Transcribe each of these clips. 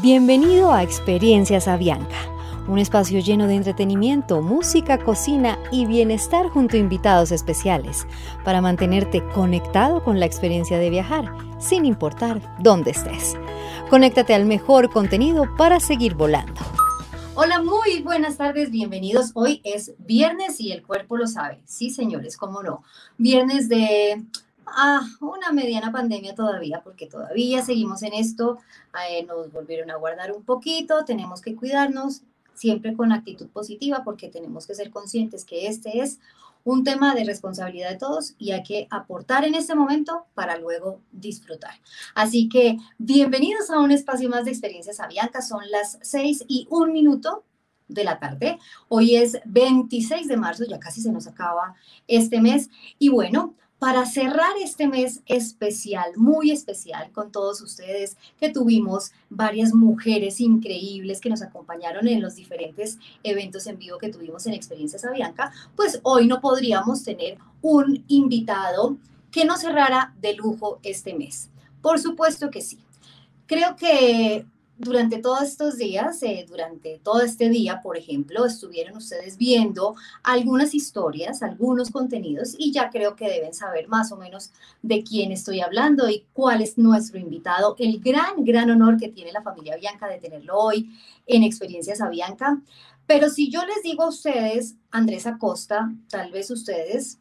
Bienvenido a Experiencias Avianca, un espacio lleno de entretenimiento, música, cocina y bienestar junto a invitados especiales para mantenerte conectado con la experiencia de viajar, sin importar dónde estés. Conéctate al mejor contenido para seguir volando. Hola, muy buenas tardes, bienvenidos. Hoy es viernes y el cuerpo lo sabe. Sí, señores, cómo no. Viernes de ah, una mediana pandemia todavía, porque todavía seguimos en esto, eh, nos volvieron a guardar un poquito, tenemos que cuidarnos siempre con actitud positiva, porque tenemos que ser conscientes que este es un tema de responsabilidad de todos y hay que aportar en este momento para luego disfrutar. Así que bienvenidos a un espacio más de experiencias abiertas. Son las seis y un minuto de la tarde. Hoy es 26 de marzo, ya casi se nos acaba este mes. Y bueno, para cerrar este mes especial, muy especial con todos ustedes, que tuvimos varias mujeres increíbles que nos acompañaron en los diferentes eventos en vivo que tuvimos en Experiencias Avianca, pues hoy no podríamos tener un invitado que nos cerrara de lujo este mes. Por supuesto que sí. Creo que durante todos estos días, eh, durante todo este día, por ejemplo, estuvieron ustedes viendo algunas historias, algunos contenidos y ya creo que deben saber más o menos de quién estoy hablando y cuál es nuestro invitado. El gran, gran honor que tiene la familia Bianca de tenerlo hoy en Experiencias a Bianca. Pero si yo les digo a ustedes, Andrés Acosta, tal vez ustedes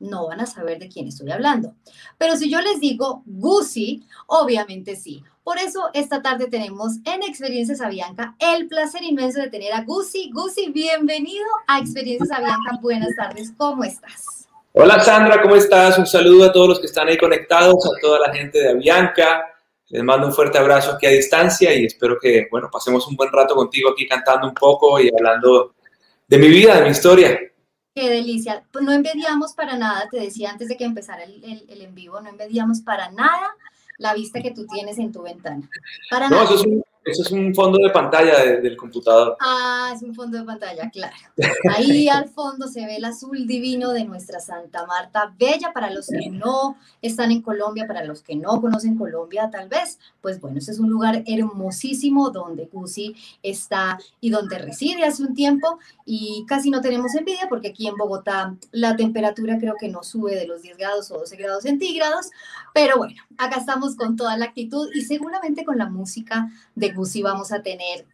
no van a saber de quién estoy hablando. Pero si yo les digo Gucci, obviamente sí. Por eso esta tarde tenemos en Experiencias Avianca el placer inmenso de tener a Gucci. Gucci, bienvenido a Experiencias Avianca. Buenas tardes, ¿cómo estás? Hola Sandra, ¿cómo estás? Un saludo a todos los que están ahí conectados, a toda la gente de Avianca. Les mando un fuerte abrazo aquí a distancia y espero que, bueno, pasemos un buen rato contigo aquí cantando un poco y hablando de mi vida, de mi historia. Qué delicia. Pues no envidiamos para nada, te decía antes de que empezara el, el, en vivo, no envidiamos para nada la vista que tú tienes en tu ventana. Para no, Eso es un, eso es un fondo de pantalla del computador. Ah, es un fondo de pantalla, claro. Ahí al fondo se ve el azul divino de nuestra Santa Marta, bella para los que no están en Colombia, para los que no conocen Colombia tal vez. Pues bueno, ese es un lugar hermosísimo donde Cusi está y donde reside hace un tiempo y casi no tenemos envidia porque aquí en Bogotá la temperatura creo que no sube de los 10 grados o 12 grados centígrados, pero bueno, acá estamos con toda la actitud y seguramente con la música de Gucci vamos a tener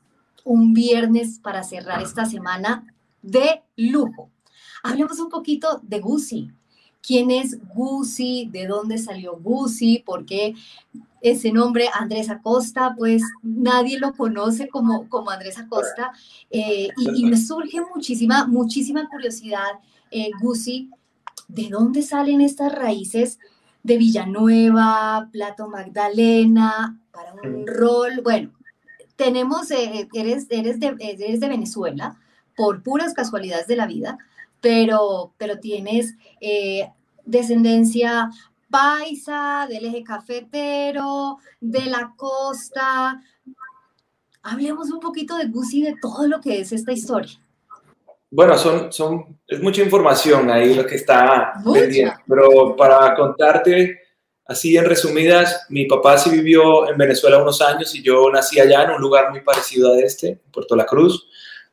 un viernes para cerrar esta semana de lujo. Hablemos un poquito de Gucci. ¿Quién es Gucci? ¿De dónde salió Gucci? ¿Por qué ese nombre Andrés Acosta? Pues nadie lo conoce como, como Andrés Acosta. Eh, y, me surge muchísima, muchísima curiosidad, eh, Gucci, ¿de dónde salen estas raíces de Villanueva, Plato Magdalena, para un rol? Bueno, tenemos, eh, eres, eres, de, eres de Venezuela por puras casualidades de la vida, pero, pero tienes eh, descendencia paisa, del eje cafetero, de la costa. Hablemos un poquito de Gucci, de todo lo que es esta historia. Bueno, son, son, es mucha información ahí lo que está pendiente, pero para contarte, Así en resumidas, mi papá sí vivió en Venezuela unos años y yo nací allá en un lugar muy parecido a este, Puerto La Cruz.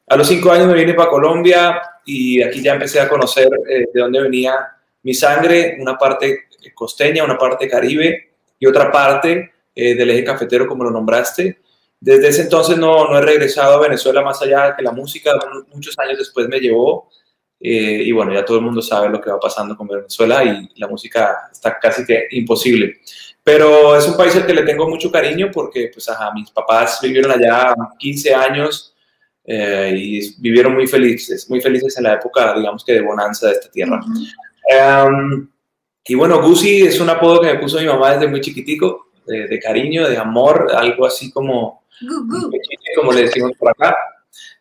A los cinco años me vine para Colombia y aquí ya empecé a conocer eh, de dónde venía mi sangre, una parte costeña, una parte caribe y otra parte eh, del eje cafetero, como lo nombraste. Desde ese entonces no, no he regresado a Venezuela más allá que la música muchos años después me llevó eh, y bueno, ya todo el mundo sabe lo que va pasando con Venezuela y la música está casi que imposible. Pero es un país al que le tengo mucho cariño porque pues, ajá, mis papás vivieron allá 15 años eh, y vivieron muy felices, muy felices en la época, digamos que de bonanza de esta tierra. Em, y bueno, Gucci es un apodo que me puso mi mamá desde muy chiquitico, de, cariño, de amor, algo así como, como le decimos por acá.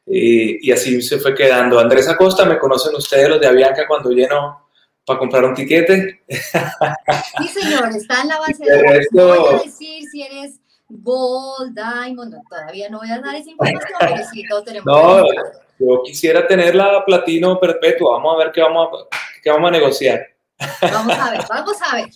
Y, así se fue quedando. Andrés Acosta, me conocen ustedes los de Avianca cuando lleno para comprar un tiquete. Sí, señor, está en la base de No voy a decir si eres Gold, Diamond, todavía no voy a dar esa información, pero sí, todos tenemos. No, yo quisiera tener la platino perpetua. Vamos a ver qué vamos a, qué vamos a negociar. Vamos a ver, vamos a ver.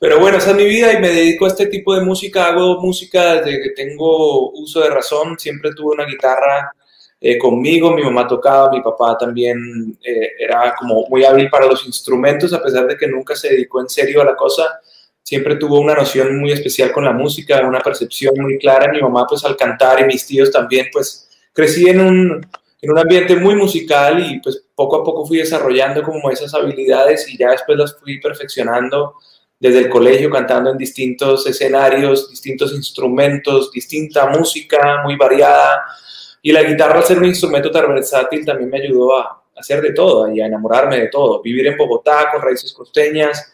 Pero bueno, esa es mi vida y me dedico a este tipo de música. Hago música desde que tengo uso de razón. Siempre tuve una guitarra eh, conmigo, mi mamá tocaba, mi papá también eh, era como muy hábil para los instrumentos, a pesar de que nunca se dedicó en serio a la cosa, siempre tuvo una noción muy especial con la música, una percepción muy clara, mi mamá pues al cantar y mis tíos también, pues crecí en un, en un ambiente muy musical y pues poco a poco fui desarrollando como esas habilidades y ya después las fui perfeccionando desde el colegio cantando en distintos escenarios, distintos instrumentos, distinta música muy variada y la guitarra, al ser un instrumento tan versátil, también me ayudó a hacer de todo y a enamorarme de todo. Vivir en Bogotá con raíces costeñas,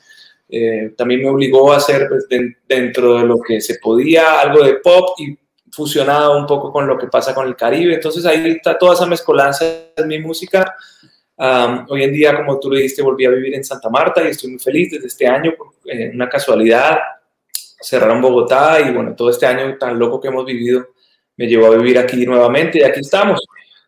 eh, también me obligó a hacer pues, dentro de lo que se podía algo de pop y fusionado un poco con lo que pasa con el Caribe. Entonces ahí está toda esa mezcolanza en mi música. hoy en día, como tú le dijiste, volví a vivir en Santa Marta y estoy muy feliz desde este año, eh, una casualidad, cerraron Bogotá y bueno, todo este año tan loco que hemos vivido me llevó a vivir aquí nuevamente y aquí estamos,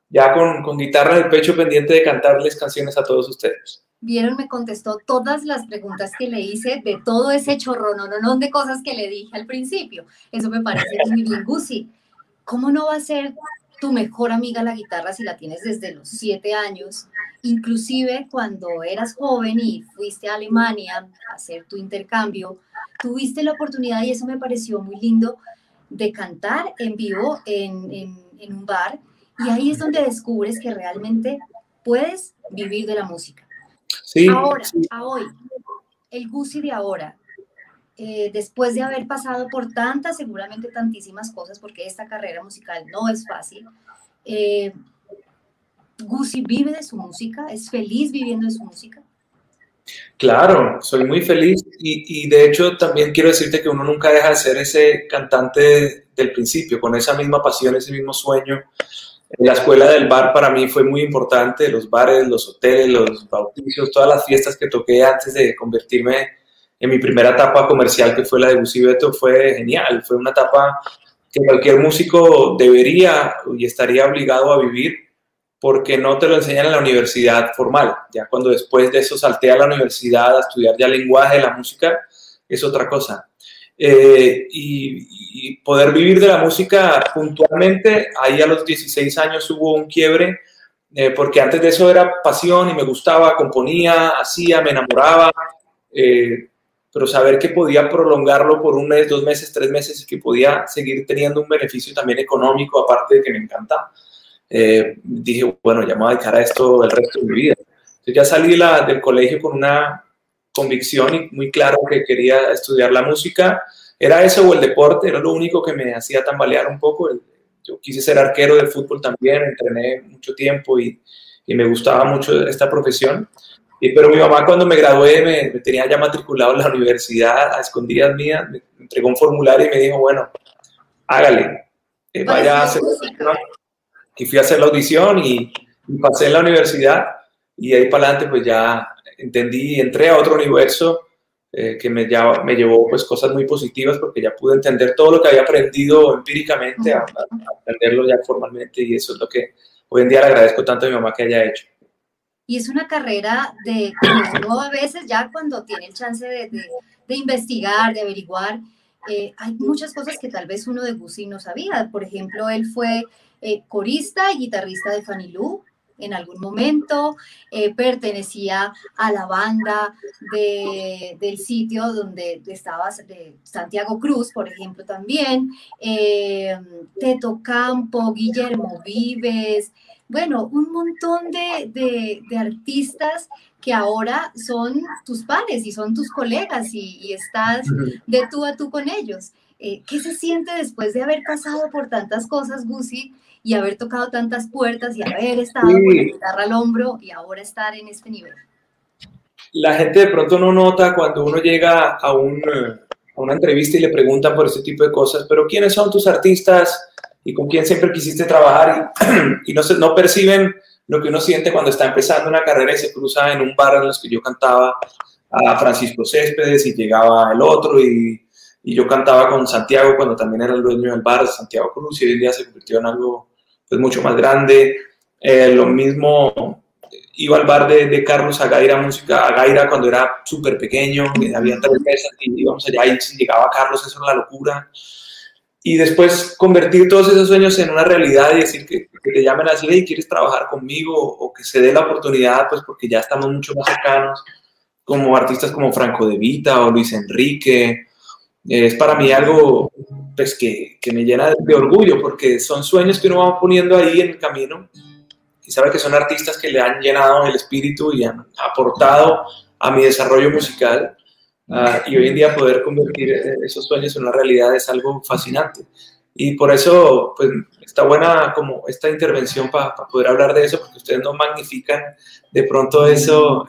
ya con, con guitarra en el pecho pendiente de cantarles canciones a todos ustedes. Vieron, me contestó todas las preguntas que le hice de todo ese chorro, no, no, no, de cosas que le dije al principio. Eso me parece muy bien, Gusi. ¿Cómo no va a ser tu mejor amiga la guitarra si la tienes desde los siete años? Inclusive cuando eras joven y fuiste a Alemania a hacer tu intercambio, tuviste la oportunidad y eso me pareció muy lindo de cantar en vivo en, un bar y ahí es donde descubres que realmente puedes vivir de la música. Sí, ahora, a hoy, el Gusi de ahora, eh, después de haber pasado por tantas, seguramente tantísimas cosas, porque esta carrera musical no es fácil, eh, Gusi vive de su música, es feliz viviendo de su música. Claro, soy muy feliz y, de hecho también quiero decirte que uno nunca deja de ser ese cantante del principio, con esa misma pasión, ese mismo sueño. La escuela del bar para mí fue muy importante, los bares, los hoteles, los bautizos, todas las fiestas que toqué antes de convertirme en mi primera etapa comercial, que fue la de Beto, fue genial, fue una etapa que cualquier músico debería y estaría obligado a vivir porque no te lo enseñan en la universidad formal. Ya cuando después de eso salté a la universidad a estudiar ya lenguaje la música, es otra cosa. Eh, y, poder vivir de la música puntualmente, ahí a los 16 años hubo un quiebre, eh, porque antes de eso era pasión y me gustaba, componía, hacía, me enamoraba, eh, pero saber que podía prolongarlo por un mes, dos meses, tres meses y que podía seguir teniendo un beneficio también económico, aparte de que me encanta, dije, bueno, ya me voy a dedicar a esto el resto de mi vida. Entonces ya salí del colegio con una convicción y muy claro que quería estudiar la música. Era eso o el deporte, era lo único que me hacía tambalear un poco. Yo quise ser arquero de fútbol también, entrené mucho tiempo y, y me gustaba mucho esta profesión. Y, pero mi mamá cuando me gradué me, tenía ya matriculado en la universidad a escondidas mías, me entregó un formulario y me dijo, bueno, hágale, eh, vaya a hacer y fui a hacer la audición y, pasé en la universidad y ahí para adelante pues ya entendí, entré a otro universo eh, que me, ya, me llevó pues cosas muy positivas porque ya pude entender todo lo que había aprendido empíricamente a, aprenderlo ya formalmente y eso es lo que hoy en día le agradezco tanto a mi mamá que haya hecho. Y es una carrera de uno a veces ya cuando tiene el chance de, de, investigar, de averiguar, eh, hay muchas cosas que tal vez uno de Gusi no sabía. Por ejemplo, él fue eh, corista y guitarrista de Fanny Lu en algún momento, eh, pertenecía a la banda del sitio donde estaba de Santiago Cruz, por ejemplo, también, eh, Teto Campo, Guillermo Vives, bueno, un montón de, artistas que ahora son tus pares y son tus colegas y, y estás de tú a tú con ellos. ¿Qué se siente después de haber pasado por tantas cosas, Gusi? Y haber tocado tantas puertas y haber estado con la guitarra al hombro y ahora estar en este nivel? La gente de pronto no nota cuando uno llega a, un, a una entrevista y le preguntan por este tipo de cosas, pero ¿quiénes son tus artistas y con quién siempre quisiste trabajar? Y, y no, se, no perciben lo que uno siente cuando está empezando una carrera y se cruza en un bar en los que yo cantaba a Francisco Céspedes y llegaba el otro y, y, yo cantaba con Santiago cuando también era el dueño del bar, Santiago Cruz, y hoy en día se convirtió en algo pues mucho más grande. Eh, lo mismo, iba al bar de, de Carlos Agaira Música, Agaira cuando era súper pequeño, había tres mesas y íbamos allá y llegaba Carlos, eso era la locura. Y después convertir todos esos sueños en una realidad y decir que, que te llamen así y quieres trabajar conmigo o que se dé la oportunidad, pues porque ya estamos mucho más cercanos, como artistas como Franco De Vita o Luis Enrique. Es para mí algo pues, que, que me llena de orgullo porque son sueños que uno va poniendo ahí en el camino y sabe que son artistas que le han llenado el espíritu y han aportado a mi desarrollo musical. Ah, y hoy en día poder convertir esos sueños en una realidad es algo fascinante. Y por eso, pues, está buena como esta intervención para poder hablar de eso, porque ustedes no magnifican de pronto eso,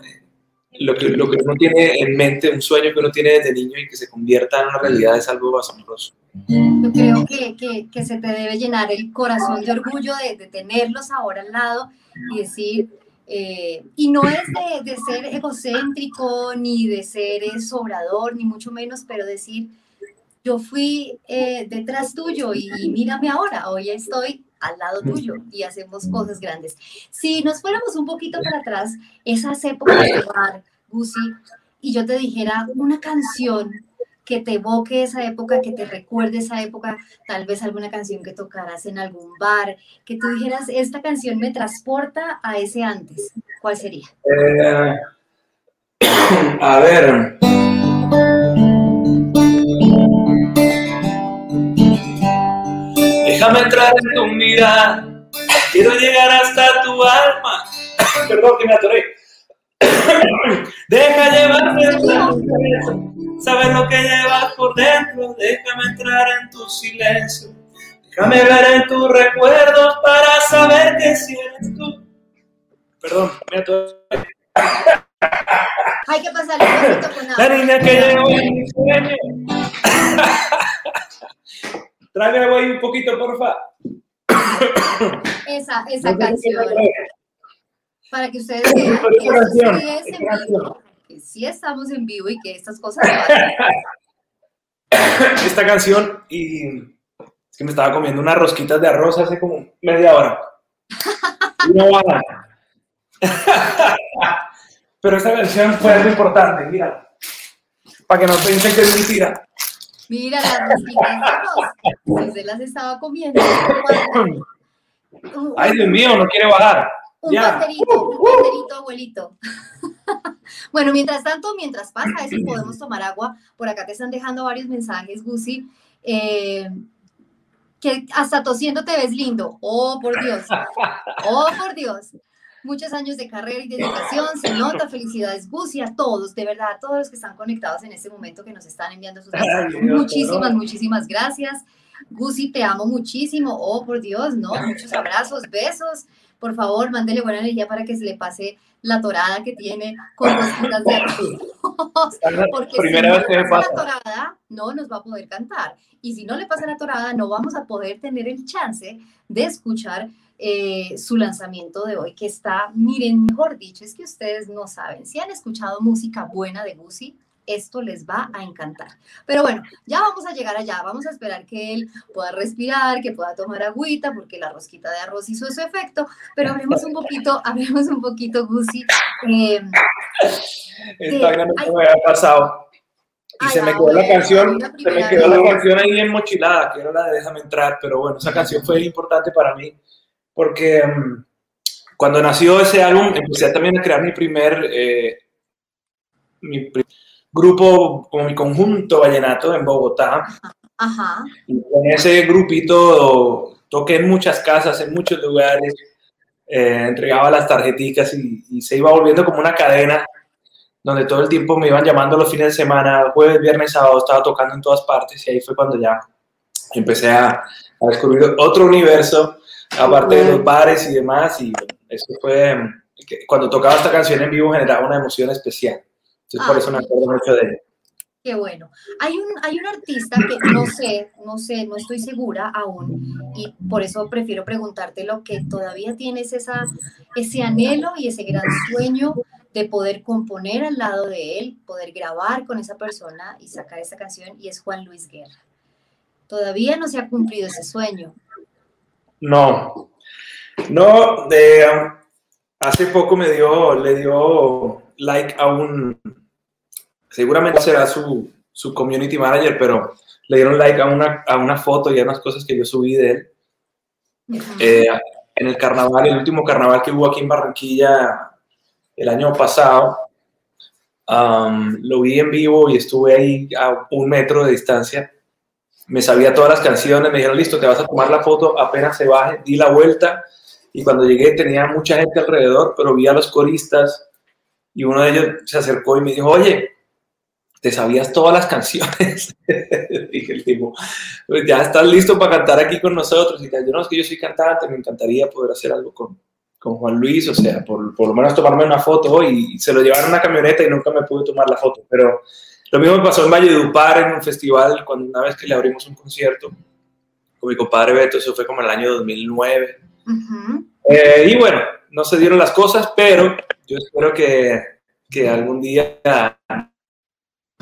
lo que, lo que uno tiene en mente, un sueño que uno tiene desde niño y que se convierta en una realidad es algo asombroso. Yo creo que, que, se te debe llenar el corazón de orgullo de, tenerlos ahora al lado y decir, eh, y no es de, ser egocéntrico, ni de ser sobrador, ni mucho menos, pero decir, yo fui eh, detrás tuyo y mírame ahora, hoy estoy al lado tuyo y hacemos cosas grandes. Si nos fuéramos un poquito para atrás, esas épocas de bar, Gusi, y yo te dijera una canción que te evoque esa época, que te recuerde esa época, tal vez alguna canción que tocaras en algún bar, que tú dijeras, esta canción me transporta a ese antes. ¿Cuál sería? Eh, a ver. Déjame entrar en tu mirada, quiero llegar hasta tu alma. Perdón que me atoré. Deja llevarte Sabes lo que llevas por dentro, déjame entrar en tu silencio. Déjame ver en tus recuerdos para saber que si eres tú. Perdón, me atoré. Hay que pasarle un con La niña que llevo en mi sueño. Tráigame ahí un poquito, porfa. Esa, esa canción. Para que ustedes vean que sí es en vivo, que sí estamos en vivo y que estas cosas. Esta canción, y es que me estaba comiendo unas rosquitas de arroz hace como media hora. Una hora. Pero esta canción fue algo importante, mira. Para que no piensen que es mentira. Mira las arroz. Se las estaba comiendo. Ay, Dios mío, no quiere bajar. Un panderito, un panderito, abuelito. bueno, mientras tanto, mientras pasa eso, podemos tomar agua. Por acá te están dejando varios mensajes, Gusi. Eh, que hasta tosiendo te ves lindo. Oh, por Dios. Oh, por Dios. Muchos años de carrera y dedicación, se nota. Felicidades, Gusi, a todos, de verdad, a todos los que están conectados en este momento que nos están enviando sus mensajes. Muchísimas, muchísimas gracias. Gusi, te amo muchísimo. Oh, por Dios, ¿no? Muchos abrazos, besos por favor, mándele buena energía para que se le pase la torada que tiene con rosquitas de arroz. Porque Primera si vez que no le pasa pasa. la torada, no nos va a poder cantar. Y si no le pasa la torada, no vamos a poder tener el chance de escuchar eh, su lanzamiento de hoy, que está, miren, mejor dicho, es que ustedes no saben. Si han escuchado música buena de Gucci, esto les va a encantar. Pero bueno, ya vamos a llegar allá, vamos a esperar que él pueda respirar, que pueda tomar agüita, porque la rosquita de arroz hizo su efecto, pero hablemos un poquito, hablemos un poquito, Gusi. Eh, gran ay. me había pasado. Y Ay, se me quedó la bueno, canción, se me quedó la canción ahí en mochilada, que era la de Déjame entrar, pero bueno, esa canción fue importante para mí, porque mm, cuando nació ese álbum, empecé también a crear mi primer, eh, mi grupo, como mi conjunto vallenato en Bogotá, Ajá. y con ese grupito toqué en muchas casas, en muchos lugares, eh, entregaba las tarjeticas y, y se iba volviendo como una cadena donde todo el tiempo me iban llamando los fines de semana, jueves, viernes, sábado, estaba tocando en todas partes y ahí fue cuando ya empecé a, a descubrir otro universo, aparte de los bares y demás, y eso fue, cuando tocaba esta canción en vivo generaba una emoción especial. Entonces por Ah, eso me sí. acuerdo mucho de ella. Qué bueno. Hay un, hay un artista que no sé, no sé, no estoy segura aún y por eso prefiero preguntarte lo que todavía tienes esa, ese anhelo y ese gran sueño de poder componer al lado de él, poder grabar con esa persona y sacar esa canción y es Juan Luis Guerra. Todavía no se ha cumplido ese sueño. No, no, de, um, hace poco me dio, le dio like a un, seguramente será su, su community manager, pero le dieron like a una, a una foto y a unas cosas que yo subí de él. Eh, en el carnaval, el último carnaval que hubo aquí en Barranquilla el año pasado, um, lo vi en vivo y estuve ahí a un metro de distancia. Me sabía todas las canciones, me dijeron, listo, te vas a tomar la foto apenas se baje, di la vuelta y cuando llegué tenía mucha gente alrededor, pero vi a los coristas y uno de ellos se acercó y me dijo, oye, te sabías todas las canciones. Dije el tipo, pues ya estás listo para cantar aquí con nosotros. Y yo no, es que yo soy cantante, me encantaría poder hacer algo con, con Juan Luis, o sea, por, por, lo menos tomarme una foto y se lo llevaron en una camioneta y nunca me pude tomar la foto. Pero lo mismo me pasó en Valledupar en un festival, cuando una vez que le abrimos un concierto con mi compadre Beto, eso fue como el año 2009. Eh, y bueno, no se dieron las cosas, pero yo espero que, que algún día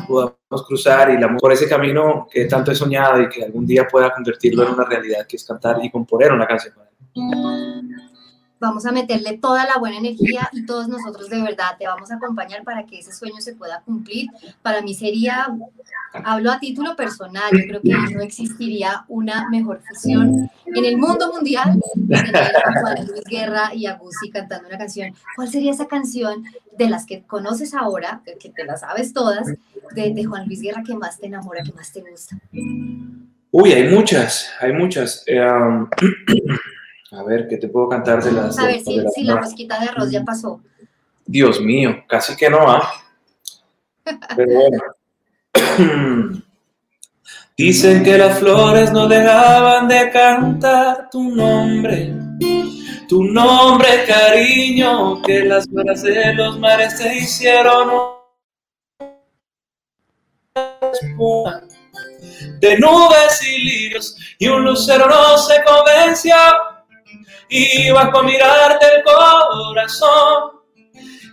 podamos cruzar y la, por ese camino que tanto he soñado y que algún día pueda convertirlo en una realidad, que es cantar y componer una canción. Vamos a meterle toda la buena energía y todos nosotros de verdad te vamos a acompañar para que ese sueño se pueda cumplir. Para mí sería, hablo a título personal, yo creo que no existiría una mejor fusión en el mundo mundial de Luis Guerra y a Gusi cantando una canción. ¿Cuál sería esa canción de las que conoces ahora, que te las sabes todas, de, Juan Luis Guerra que más te enamora, que más te gusta? Uy, hay muchas, hay muchas. Eh, um, a ver, ¿qué te puedo cantar de las... A ver si, la mosquita de arroz ya pasó. Dios mío, casi que no, ¿ah? Pero bueno. Dicen que las flores no dejaban de cantar tu nombre, tu nombre, cariño, que las horas de los mares te hicieron de nubes y lirios, y un lucero no se convenció, iba a mirarte el corazón,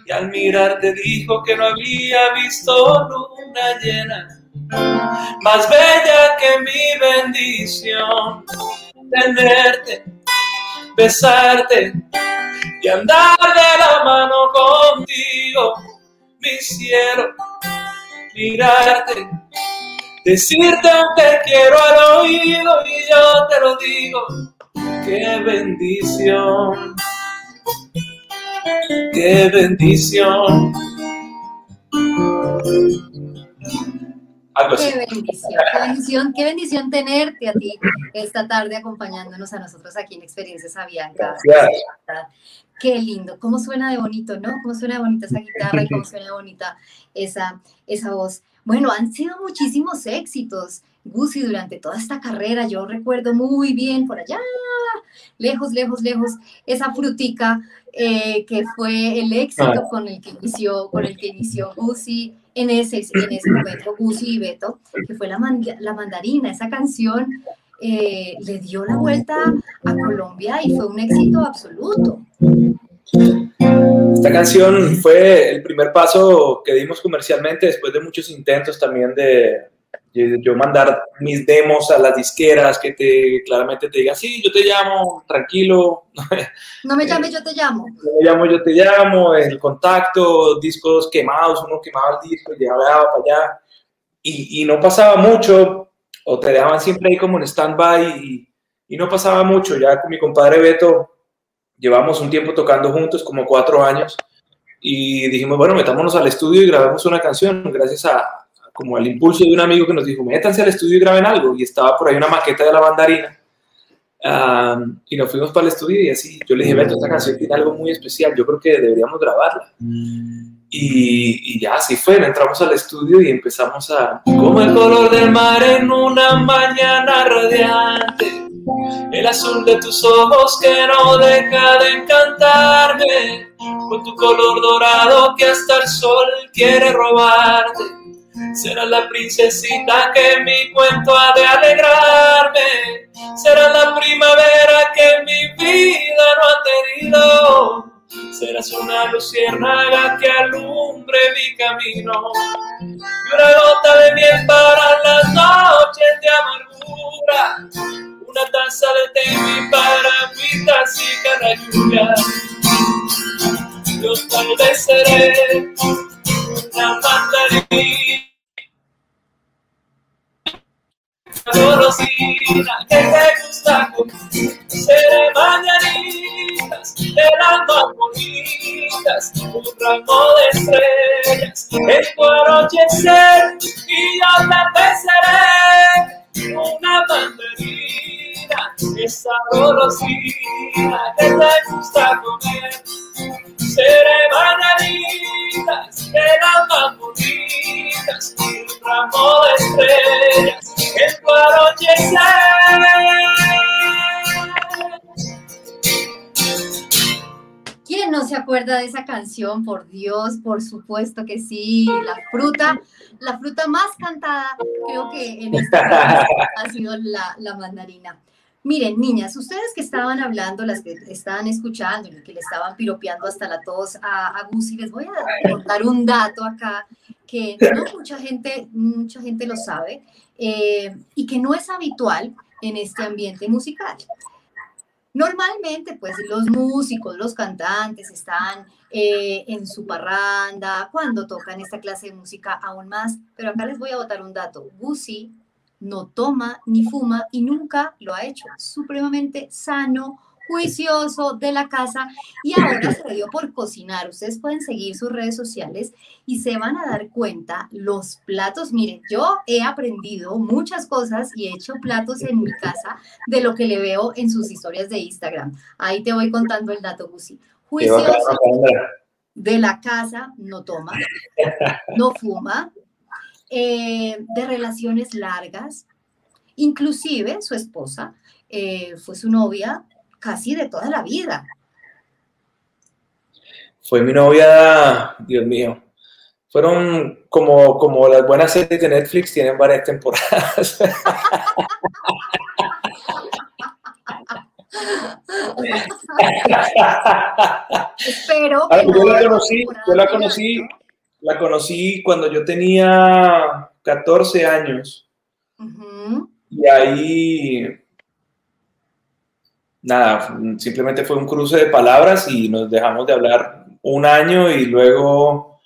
y al mirarte dijo que no había visto luna llena más bella que mi bendición, tenerte, besarte y andar de la mano contigo, mi cielo, mirarte, decirte te quiero al oído y yo te lo digo, qué bendición, qué bendición. Qué bendición, qué bendición, qué bendición tenerte a ti esta tarde acompañándonos a nosotros aquí en Experiencias Avianca. Qué lindo, cómo suena de bonito, ¿no? Cómo suena de bonita esa guitarra y cómo suena de bonita esa, esa voz. Bueno, han sido muchísimos éxitos, Gusi, durante toda esta carrera. Yo recuerdo muy bien por allá, lejos, lejos, lejos, esa frutica eh, que fue el éxito con el que inició, con el que inició Gusi en ese, en ese momento, Gusi y Beto, que fue la, la mandarina, esa canción eh, le dio la vuelta a Colombia y fue un éxito absoluto. Esta canción fue el primer paso que dimos comercialmente después de muchos intentos también de, yo mandar mis demos a las disqueras que te claramente te digan, sí, yo te llamo, tranquilo. No me llames, yo te llamo. No me llamo, yo te llamo, el contacto, discos quemados, uno quemaba el disco llegaba para allá. Y, y, no pasaba mucho, o te dejaban siempre ahí como en stand-by y, y no pasaba mucho. Ya con mi compadre Beto llevamos un tiempo tocando juntos, como cuatro años, y dijimos, bueno, metámonos al estudio y grabamos una canción, gracias a, como el impulso de un amigo que nos dijo, métanse al estudio y graben algo. Y estaba por ahí una maqueta de la mandarina. y nos fuimos para el estudio y así, yo le dije, Beto, esta canción tiene algo muy especial, yo creo que deberíamos grabarla. Y, y, ya así fue, entramos al estudio y empezamos a... Como el color del mar en una mañana radiante, el azul de tus ojos que no deja de encantarme, con tu color dorado que hasta el sol quiere robarte Será la princesita que mi cuento ha de alegrarme. Será la primavera que mi vida no ha tenido. Serás una luciérnaga que alumbre mi camino. Y una gota de miel para las noches de amargura. Una taza de té para mi tacica la lluvia. labios tal vez golosina que te gusta seré mañanitas las más bonitas un ramo de estrellas en tu anochecer y yo te seré una mandarina esa golosina que te gusta comer de las más bonitas un ramo de estrellas ¿Quién no se acuerda de esa canción? Por Dios, por supuesto que sí. La fruta, la fruta más cantada, creo que en este país ha sido la, la mandarina. Miren, niñas, ustedes que estaban hablando, las que estaban escuchando y que le estaban piropeando hasta la tos a, a Gusi, les voy a contar un dato acá que mucha gente, mucha gente lo sabe eh, y que no es habitual en este ambiente musical. Normalmente, pues los músicos, los cantantes están eh, en su parranda cuando tocan esta clase de música aún más, pero acá les voy a botar un dato. Gucci no toma ni fuma y nunca lo ha hecho. Supremamente sano, juicioso de la casa y ahora se dio por cocinar. Ustedes pueden seguir sus redes sociales y se van a dar cuenta los platos. Miren, yo he aprendido muchas cosas y he hecho platos en mi casa de lo que le veo en sus historias de Instagram. Ahí te voy contando el dato, Gusi. Juicioso de la casa, no toma, no fuma, eh, de relaciones largas. Inclusive su esposa eh, fue su novia casi de toda la vida. Fue mi novia, Dios mío. Fueron como, como las buenas series de Netflix, tienen varias temporadas. Espero yo la conocí, yo la conocí, la conocí cuando yo tenía 14 años. Y ahí nada, simplemente fue un cruce de palabras y nos dejamos de hablar un año y luego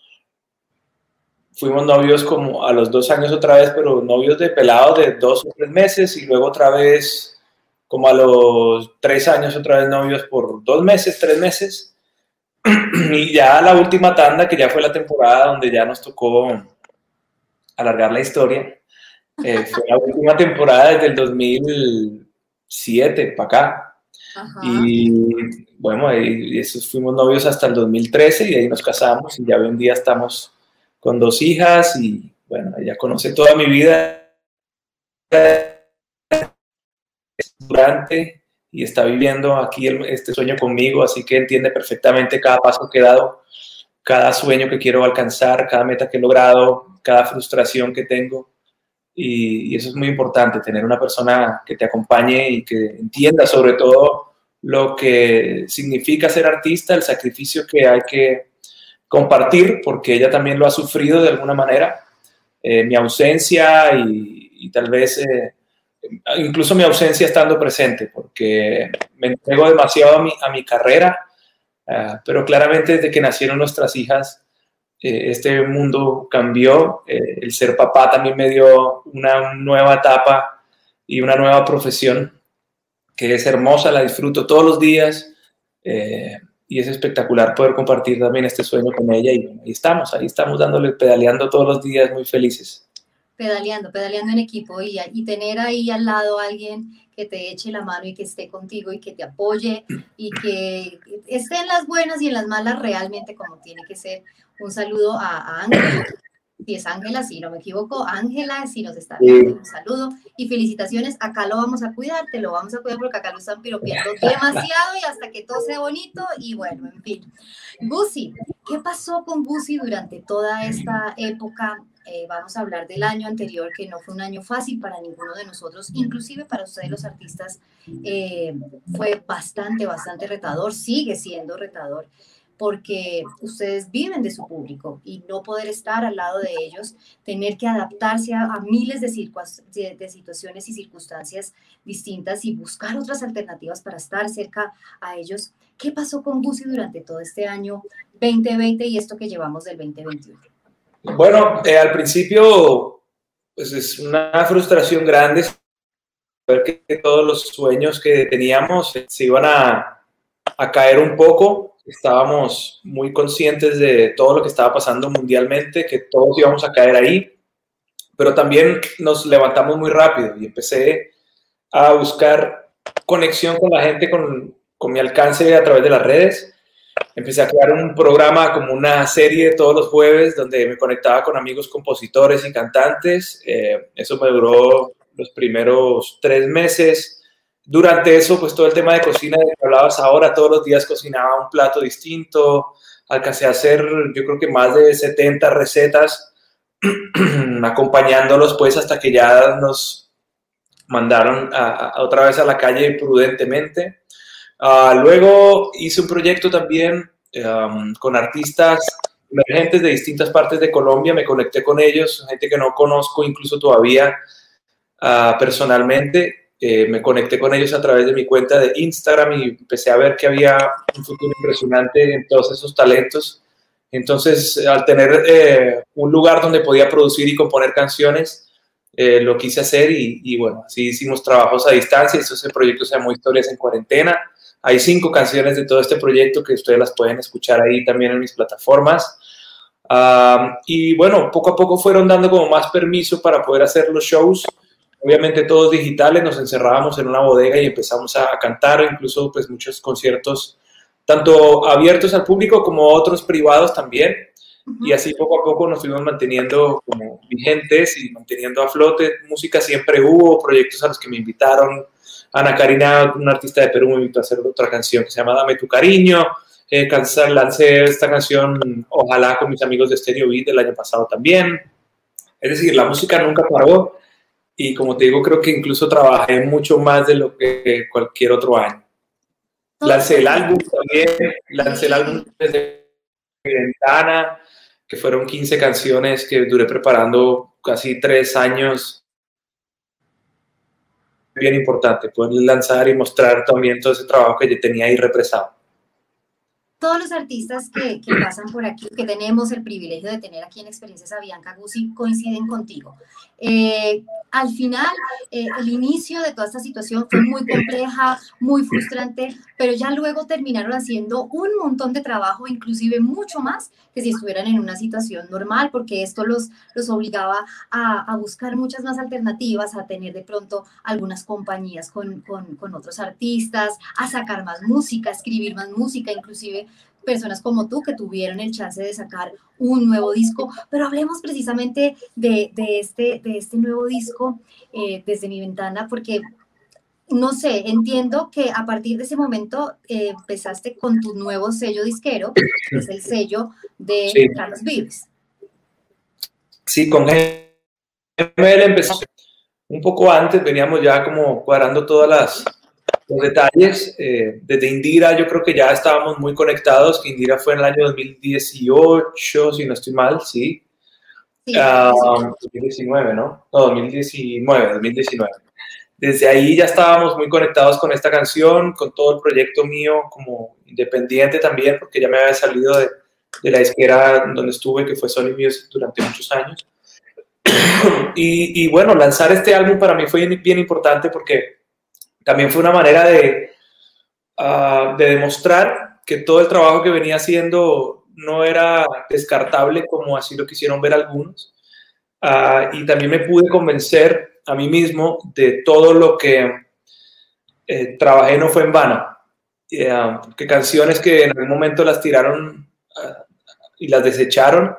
fuimos novios como a los dos años otra vez, pero novios de pelados de dos o tres meses y luego otra vez como a los tres años otra vez novios por dos meses, tres meses. Y ya la última tanda, que ya fue la temporada donde ya nos tocó alargar la historia, eh, fue la última temporada desde el 2007 para acá. Y bueno, y esos fuimos novios hasta el 2013 y ahí nos casamos y ya hoy en día estamos con dos hijas y bueno, ella conoce toda mi vida durante y está viviendo aquí este sueño conmigo, así que entiende perfectamente cada paso que he dado, cada sueño que quiero alcanzar, cada meta que he logrado, cada frustración que tengo. Y, y, eso es muy importante, tener una persona que te acompañe y que entienda sobre todo lo que significa ser artista, el sacrificio que hay que compartir, porque ella también lo ha sufrido de alguna manera, eh, mi ausencia y, tal vez eh, incluso mi ausencia estando presente, porque me entrego demasiado a mi, a mi carrera, ah, pero claramente desde que nacieron nuestras hijas, eh, este mundo cambió, el ser papá también me dio una nueva etapa y una nueva profesión que es hermosa, la disfruto todos los días eh, y es espectacular poder compartir también este sueño con ella y ahí estamos, ahí estamos dándole, pedaleando todos los días muy felices. Pedaleando, pedaleando en equipo y, tener ahí al lado a alguien que te eche la mano y que esté contigo y que te apoye y que esté en las buenas y en las malas realmente como tiene que ser. Un saludo a, a Ángel, si es Ángela, si no me equivoco, Ángela, si nos está viendo, un saludo y felicitaciones. Acá lo vamos a cuidar, te lo vamos a cuidar porque acá lo están piropeando demasiado y hasta que todo sea bonito y bueno, en fin. Gusi, ¿qué pasó con Gusi durante toda esta época? Eh, vamos a hablar del año anterior, que no fue un año fácil para ninguno de nosotros, inclusive para ustedes los artistas, eh, fue bastante, bastante retador, sigue siendo retador porque ustedes viven de su público y no poder estar al lado de ellos, tener que adaptarse a, miles de, de, situaciones y circunstancias distintas y buscar otras alternativas para estar cerca a ellos. ¿Qué pasó con Gucci durante todo este año 2020 y esto que llevamos del 2021? Bueno, eh, al principio pues es una frustración grande ver que todos los sueños que teníamos se iban a, a caer un poco. Estábamos muy conscientes de todo lo que estaba pasando mundialmente, que todos íbamos a caer ahí, pero también nos levantamos muy rápido y empecé a buscar conexión con la gente, con, con mi alcance a través de las redes. Empecé a crear un programa como una serie todos los jueves donde me conectaba con amigos compositores y cantantes. Eh, eso me duró los primeros tres meses. Durante eso, pues todo el tema de cocina de que hablabas ahora, todos los días cocinaba un plato distinto. Alcancé a hacer, yo creo que más de 70 recetas, acompañándolos pues hasta que ya nos mandaron a, otra vez a la calle prudentemente. Ah, luego hice un proyecto también con artistas emergentes de distintas partes de Colombia, me conecté con ellos, gente que no conozco incluso todavía Ah, personalmente. Eh, me conecté con ellos a través de mi cuenta de Instagram y empecé a ver que había un futuro impresionante en todos esos talentos. Entonces, al tener eh, un lugar donde podía producir y componer canciones, eh, lo quise hacer y, bueno, así hicimos trabajos a distancia. Eso, ese proyecto se llamó Historias en Cuarentena. Hay cinco canciones de todo este proyecto que ustedes las pueden escuchar ahí también en mis plataformas. Ah, y bueno, poco a poco fueron dando como más permiso para poder hacer los shows obviamente todos digitales, nos encerrábamos en una bodega y empezamos a, cantar, incluso pues muchos conciertos, tanto abiertos al público como otros privados también. Y así poco a poco nos fuimos manteniendo como vigentes y manteniendo a flote. Música siempre hubo, proyectos a los que me invitaron. Ana Karina, una artista de Perú, me invitó a hacer otra canción que se llama Dame tu cariño. Eh, lancé esta canción, ojalá, con mis amigos de Stereo Beat el año pasado también. Es decir, la música nunca paró y como te digo, creo que incluso trabajé mucho más de lo que cualquier otro año. Lancé el álbum también, lancé el álbum desde ventana, que fueron 15 canciones que duré preparando casi tres años. Bien importante poder lanzar y mostrar también todo ese trabajo que yo tenía ahí represado todos los artistas que, pasan por aquí, que tenemos el privilegio de tener aquí en Experiencias a Bianca Guzzi, coinciden contigo. Eh, al final, eh, el inicio de toda esta situación fue muy compleja, muy frustrante, pero ya luego terminaron haciendo un montón de trabajo, inclusive mucho más que si estuvieran en una situación normal, porque esto los, los obligaba a, a buscar muchas más alternativas, a tener de pronto algunas compañías con, con, con otros artistas, a sacar más música, a escribir más música, inclusive personas como tú que tuvieron el chance de sacar un nuevo disco, pero hablemos precisamente de, de este, de este nuevo disco eh, desde mi ventana, porque no sé, entiendo que a partir de ese momento eh, empezaste con tu nuevo sello disquero, que es el sello de Carlos Vives. Sí, con él empezó un poco antes, veníamos ya como cuadrando todas las, los detalles. Eh, desde Indira yo creo que ya estábamos muy conectados, que Indira fue en el año 2018, si no estoy mal, sí. sí 2019, ah, ¿no? No, 2019, 2019. Desde ahí ya estábamos muy conectados con esta canción, con todo el proyecto mío como independiente también, porque ya me había salido de, de la disquera donde estuve, que fue Sony Music durante muchos años. y, y, bueno, lanzar este álbum para mí fue bien importante porque también fue una manera de, ah, de demostrar que todo el trabajo que venía haciendo no era descartable como así lo quisieron ver algunos. Ah, y también me pude convencer a mí mismo de todo lo que eh, trabajé no fue en vano. Ah, que canciones que en algún momento las tiraron y las desecharon,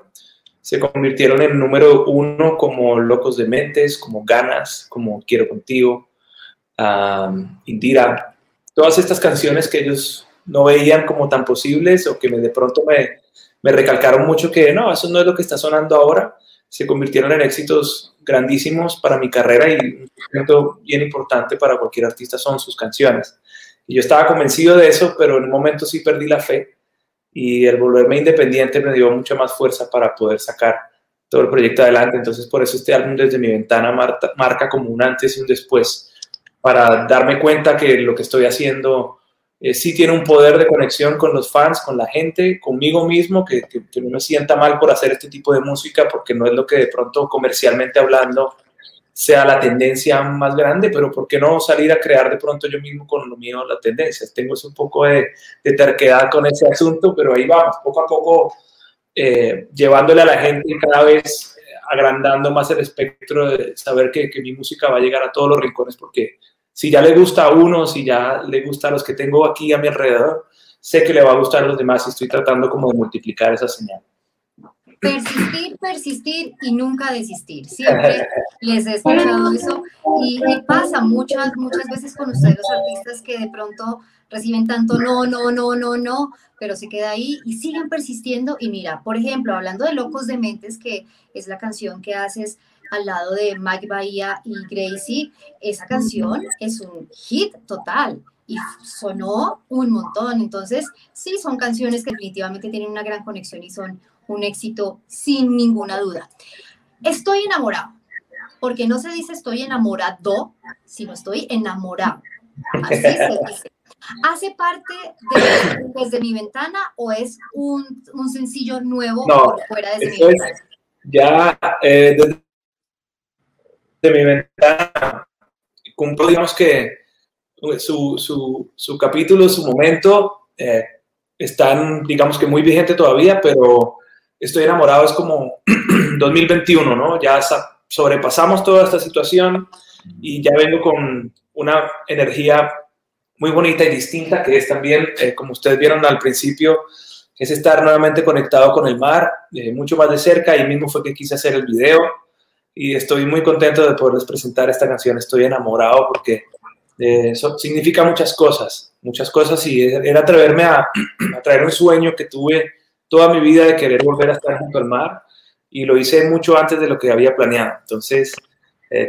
se convirtieron en número uno como Locos de Mentes, como Ganas, como Quiero Contigo, Indira, todas estas canciones que ellos no veían como tan posibles o que me, de pronto me, me recalcaron mucho que no, eso no es lo que está sonando ahora, se convirtieron en éxitos grandísimos para mi carrera y un momento bien importante para cualquier artista son sus canciones. Y yo estaba convencido de eso, pero en un momento sí perdí la fe y el volverme independiente me dio mucha más fuerza para poder sacar todo el proyecto adelante. Entonces, por eso este álbum desde mi ventana marca como un antes y un después, para darme cuenta que lo que estoy haciendo eh, sí tiene un poder de conexión con los fans, con la gente, conmigo mismo, que, que, no me sienta mal por hacer este tipo de música, porque no es lo que de pronto comercialmente hablando sea la tendencia más grande, pero ¿por qué no salir a crear de pronto yo mismo con lo mío la tendencia? Tengo un poco de, de terquedad con ese asunto, pero ahí vamos, poco a poco eh, llevándole a la gente cada vez eh, agrandando más el espectro de saber que, que, mi música va a llegar a todos los rincones, porque si ya le gusta a uno, si ya le gusta a los que tengo aquí a mi alrededor, sé que le va a gustar a los demás y estoy tratando como de multiplicar esa señal. Persistir, persistir y nunca desistir. Siempre les he escuchado eso y, y pasa muchas, muchas veces con ustedes los artistas que de pronto reciben tanto no, no, no, no, no, pero se queda ahí y siguen persistiendo. Y mira, por ejemplo, hablando de Locos de Mentes, que es la canción que haces al lado de Mike Bahía y Gracie, esa canción es un hit total y sonó un montón. Entonces, sí, son canciones que definitivamente tienen una gran conexión y son un éxito sin ninguna duda. Estoy enamorado, porque no se dice estoy enamorado, sino estoy enamorado. Así se dice. ¿Hace parte de Desde mi ventana o es un, un sencillo nuevo por fuera de mi ventana? Ya eh, desde, mi ventana. Cumplió, digamos que su, su, su capítulo, su momento, eh, están, digamos que muy vigente todavía, pero estoy enamorado es como 2021, ¿no? Ya sobrepasamos toda esta situación y ya vengo con una energía muy bonita y distinta, que es también, eh, como ustedes vieron al principio, es estar nuevamente conectado con el mar, eh, mucho más de cerca, y mismo fue que quise hacer el video, y estoy muy contento de poderles presentar esta canción, estoy enamorado porque eh, eso significa muchas cosas, muchas cosas, y era atreverme a, a traer un sueño que tuve toda mi vida de querer volver a estar junto al mar, y lo hice mucho antes de lo que había planeado, entonces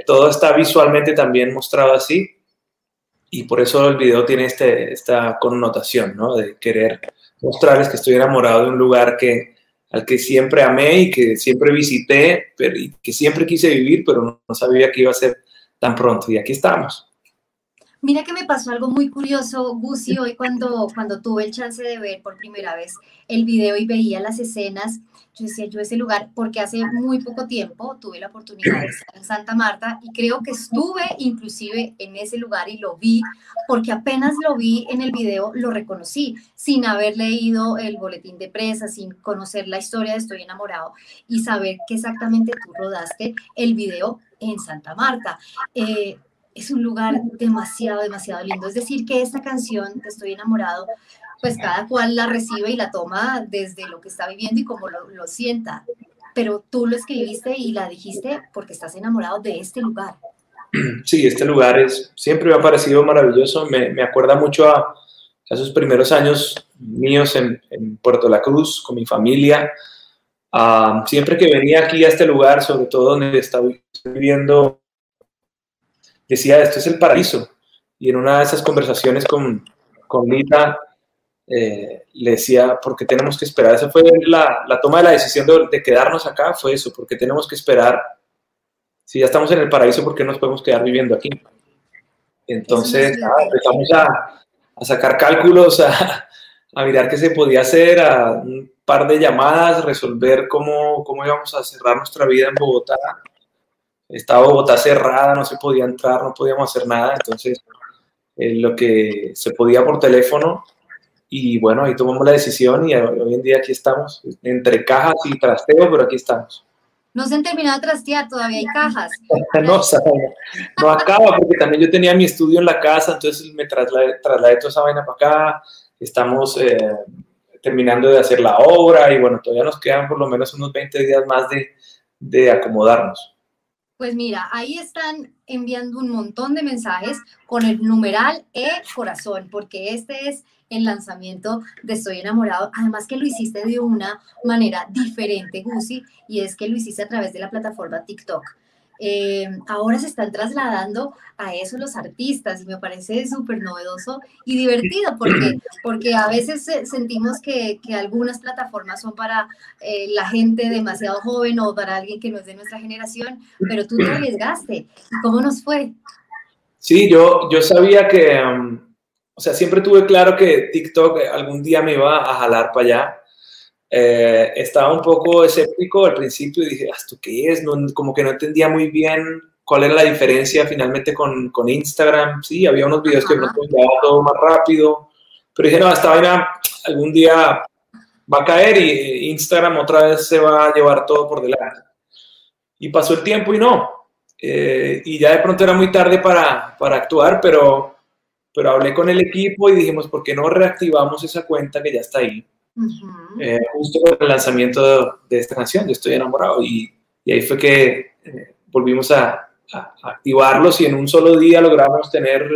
todo está visualmente también mostrado así, y por eso el video tiene este, esta connotación, ¿no? De querer mostrarles que estoy enamorado de un lugar que, al que siempre amé y que siempre visité, pero, y que siempre quise vivir, pero no, no sabía que iba a ser tan pronto. Y aquí estamos. Mira que me pasó algo muy curioso, Gusi, hoy cuando, cuando tuve el chance de ver por primera vez el video y veía las escenas, yo decía, yo ese lugar, porque hace muy poco tiempo tuve la oportunidad de estar en Santa Marta y creo que estuve inclusive en ese lugar y lo vi, porque apenas lo vi en el video, lo reconocí, sin haber leído el boletín de prensa, sin conocer la historia de Estoy enamorado y saber que exactamente tú rodaste el video en Santa Marta. Eh, es un lugar demasiado, demasiado lindo. Es decir, que esta canción, Te estoy enamorado, pues cada cual la recibe y la toma desde lo que está viviendo y como lo, lo sienta. Pero tú lo escribiste y la dijiste porque estás enamorado de este lugar. Sí, este lugar es, siempre me ha parecido maravilloso. Me, me acuerda mucho a, a, esos primeros años míos en, en, Puerto La Cruz con mi familia. Uh, siempre que venía aquí a este lugar, sobre todo donde estaba viviendo decía, esto es el paraíso. Y en una de esas conversaciones con, con Lita, eh, le decía, porque tenemos que esperar? Esa fue la, la toma de la decisión de, de, quedarnos acá, fue eso, porque tenemos que esperar. Si ya estamos en el paraíso, ¿por qué nos podemos quedar viviendo aquí? Entonces, ah, empezamos a, a, sacar cálculos, a, a, mirar qué se podía hacer, a un par de llamadas, resolver cómo, cómo íbamos a cerrar nuestra vida en Bogotá estaba Bogotá cerrada, no se podía entrar, no podíamos hacer nada, entonces eh, lo que se podía por teléfono y bueno, ahí tomamos la decisión y hoy en día aquí estamos, entre cajas y trasteo, pero aquí estamos. No se han terminado de trastear, todavía hay cajas. no, no acaba, porque también yo tenía mi estudio en la casa, entonces me trasladé, trasladé toda esa vaina para acá, estamos eh, terminando de hacer la obra y bueno, todavía nos quedan por lo menos unos 20 días más de, de acomodarnos. Pues mira, ahí están enviando un montón de mensajes con el numeral E corazón, porque este es el lanzamiento de Estoy enamorado. Además que lo hiciste de una manera diferente, Gusi, y es que lo hiciste a través de la plataforma TikTok. Eh, ahora se están trasladando a eso los artistas y me parece súper novedoso y divertido porque, porque a veces sentimos que, que algunas plataformas son para eh, la gente demasiado joven o para alguien que no es de nuestra generación, pero tú te arriesgaste. ¿Y cómo nos fue? Sí, yo, yo sabía que, um, o sea, siempre tuve claro que TikTok algún día me iba a jalar para allá. Eh, estaba un poco escéptico al principio y dije, ¿esto qué es? No, como que no entendía muy bien cuál era la diferencia finalmente con, con Instagram. Sí, había unos videos que me todo más rápido, pero dije, no, esta vaina algún día va a caer y Instagram otra vez se va a llevar todo por delante. Y pasó el tiempo y no. Eh, y ya de pronto era muy tarde para, para actuar, pero, pero hablé con el equipo y dijimos, ¿por qué no reactivamos esa cuenta que ya está ahí? Eh, justo con el lanzamiento de, esta canción, de Estoy enamorado. Y, ahí fue que eh, volvimos a, activarlos y en un solo día logramos tener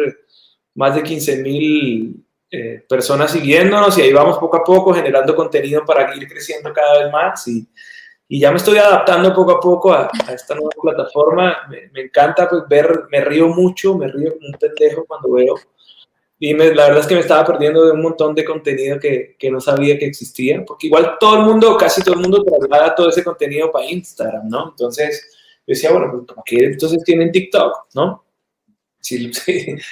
más de 15 mil eh, personas siguiéndonos y ahí vamos poco a poco generando contenido para ir creciendo cada vez más y, ya me estoy adaptando poco a poco a, esta nueva plataforma. Me, me, encanta pues, ver, me río mucho, me río como un pendejo cuando veo. Y me, la verdad es que me estaba perdiendo de un montón de contenido que, que, no sabía que existía, porque igual todo el mundo, casi todo el mundo traslada todo ese contenido para Instagram, ¿no? Entonces, decía, bueno, pues ¿por qué entonces tienen TikTok, no? Si,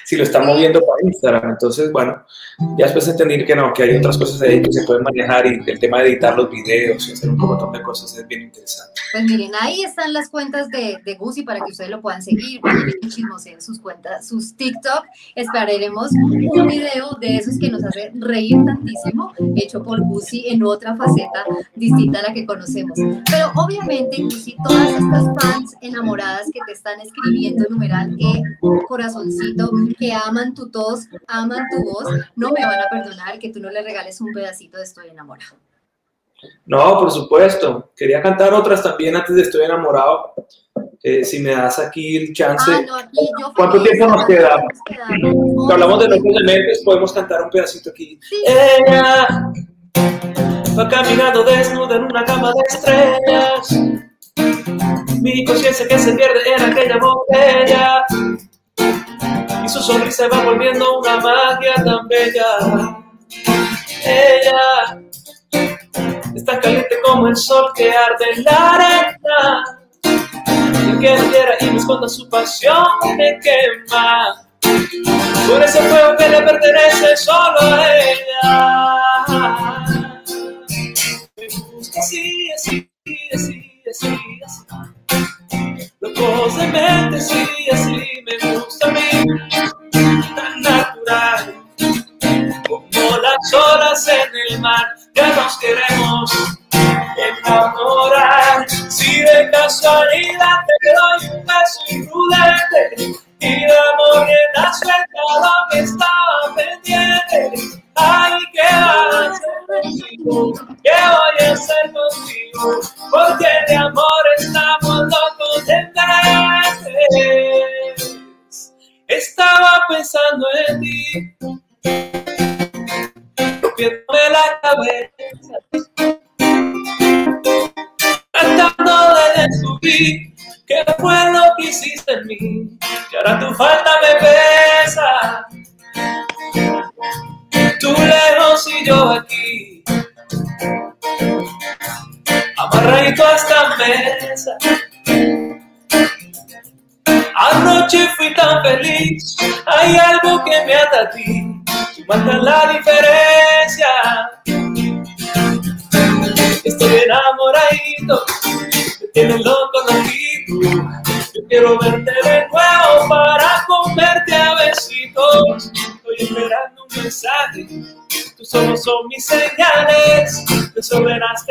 si, lo están moviendo para Instagram. Entonces, bueno, ya después entendí que no, que hay otras cosas ahí que se pueden manejar y el tema de editar los videos y hacer un montón de cosas es bien interesante. Pues miren, ahí están las cuentas de, de Gucci para que ustedes lo puedan seguir, que chismoseen sus cuentas, sus TikTok. Esperaremos un video de esos que nos hace reír tantísimo, hecho por Gucci en otra faceta distinta a la que conocemos. Pero obviamente, Gucci, todas estas fans enamoradas que te están escribiendo, numeral E, corazoncito, que aman tu tos, aman tu voz, no me van a perdonar que tú no le regales un pedacito de Estoy enamorado. No, por supuesto. Quería cantar otras también antes de Estoy enamorado. Eh, si me das aquí el chance. Ah, no, aquí yo ¿Cuánto tiempo nos queda? Cuando hablamos de los elementos, podemos cantar un pedacito aquí. Sí. Ella va caminando desnuda en una cama de estrellas. Mi conciencia que se pierde en aquella botella. Su sonrisa va volviendo una magia tan bella. Ella es tan caliente como el sol que arde en la arena. Y que y me esconda su pasión me quema. Por ese fuego que le pertenece solo a ella. Me gusta así, así, así, así, así. Locos de mente, sí, así me gusta a mí. Tan natural como las olas en el mar ya nos queremos señales. Te sobraste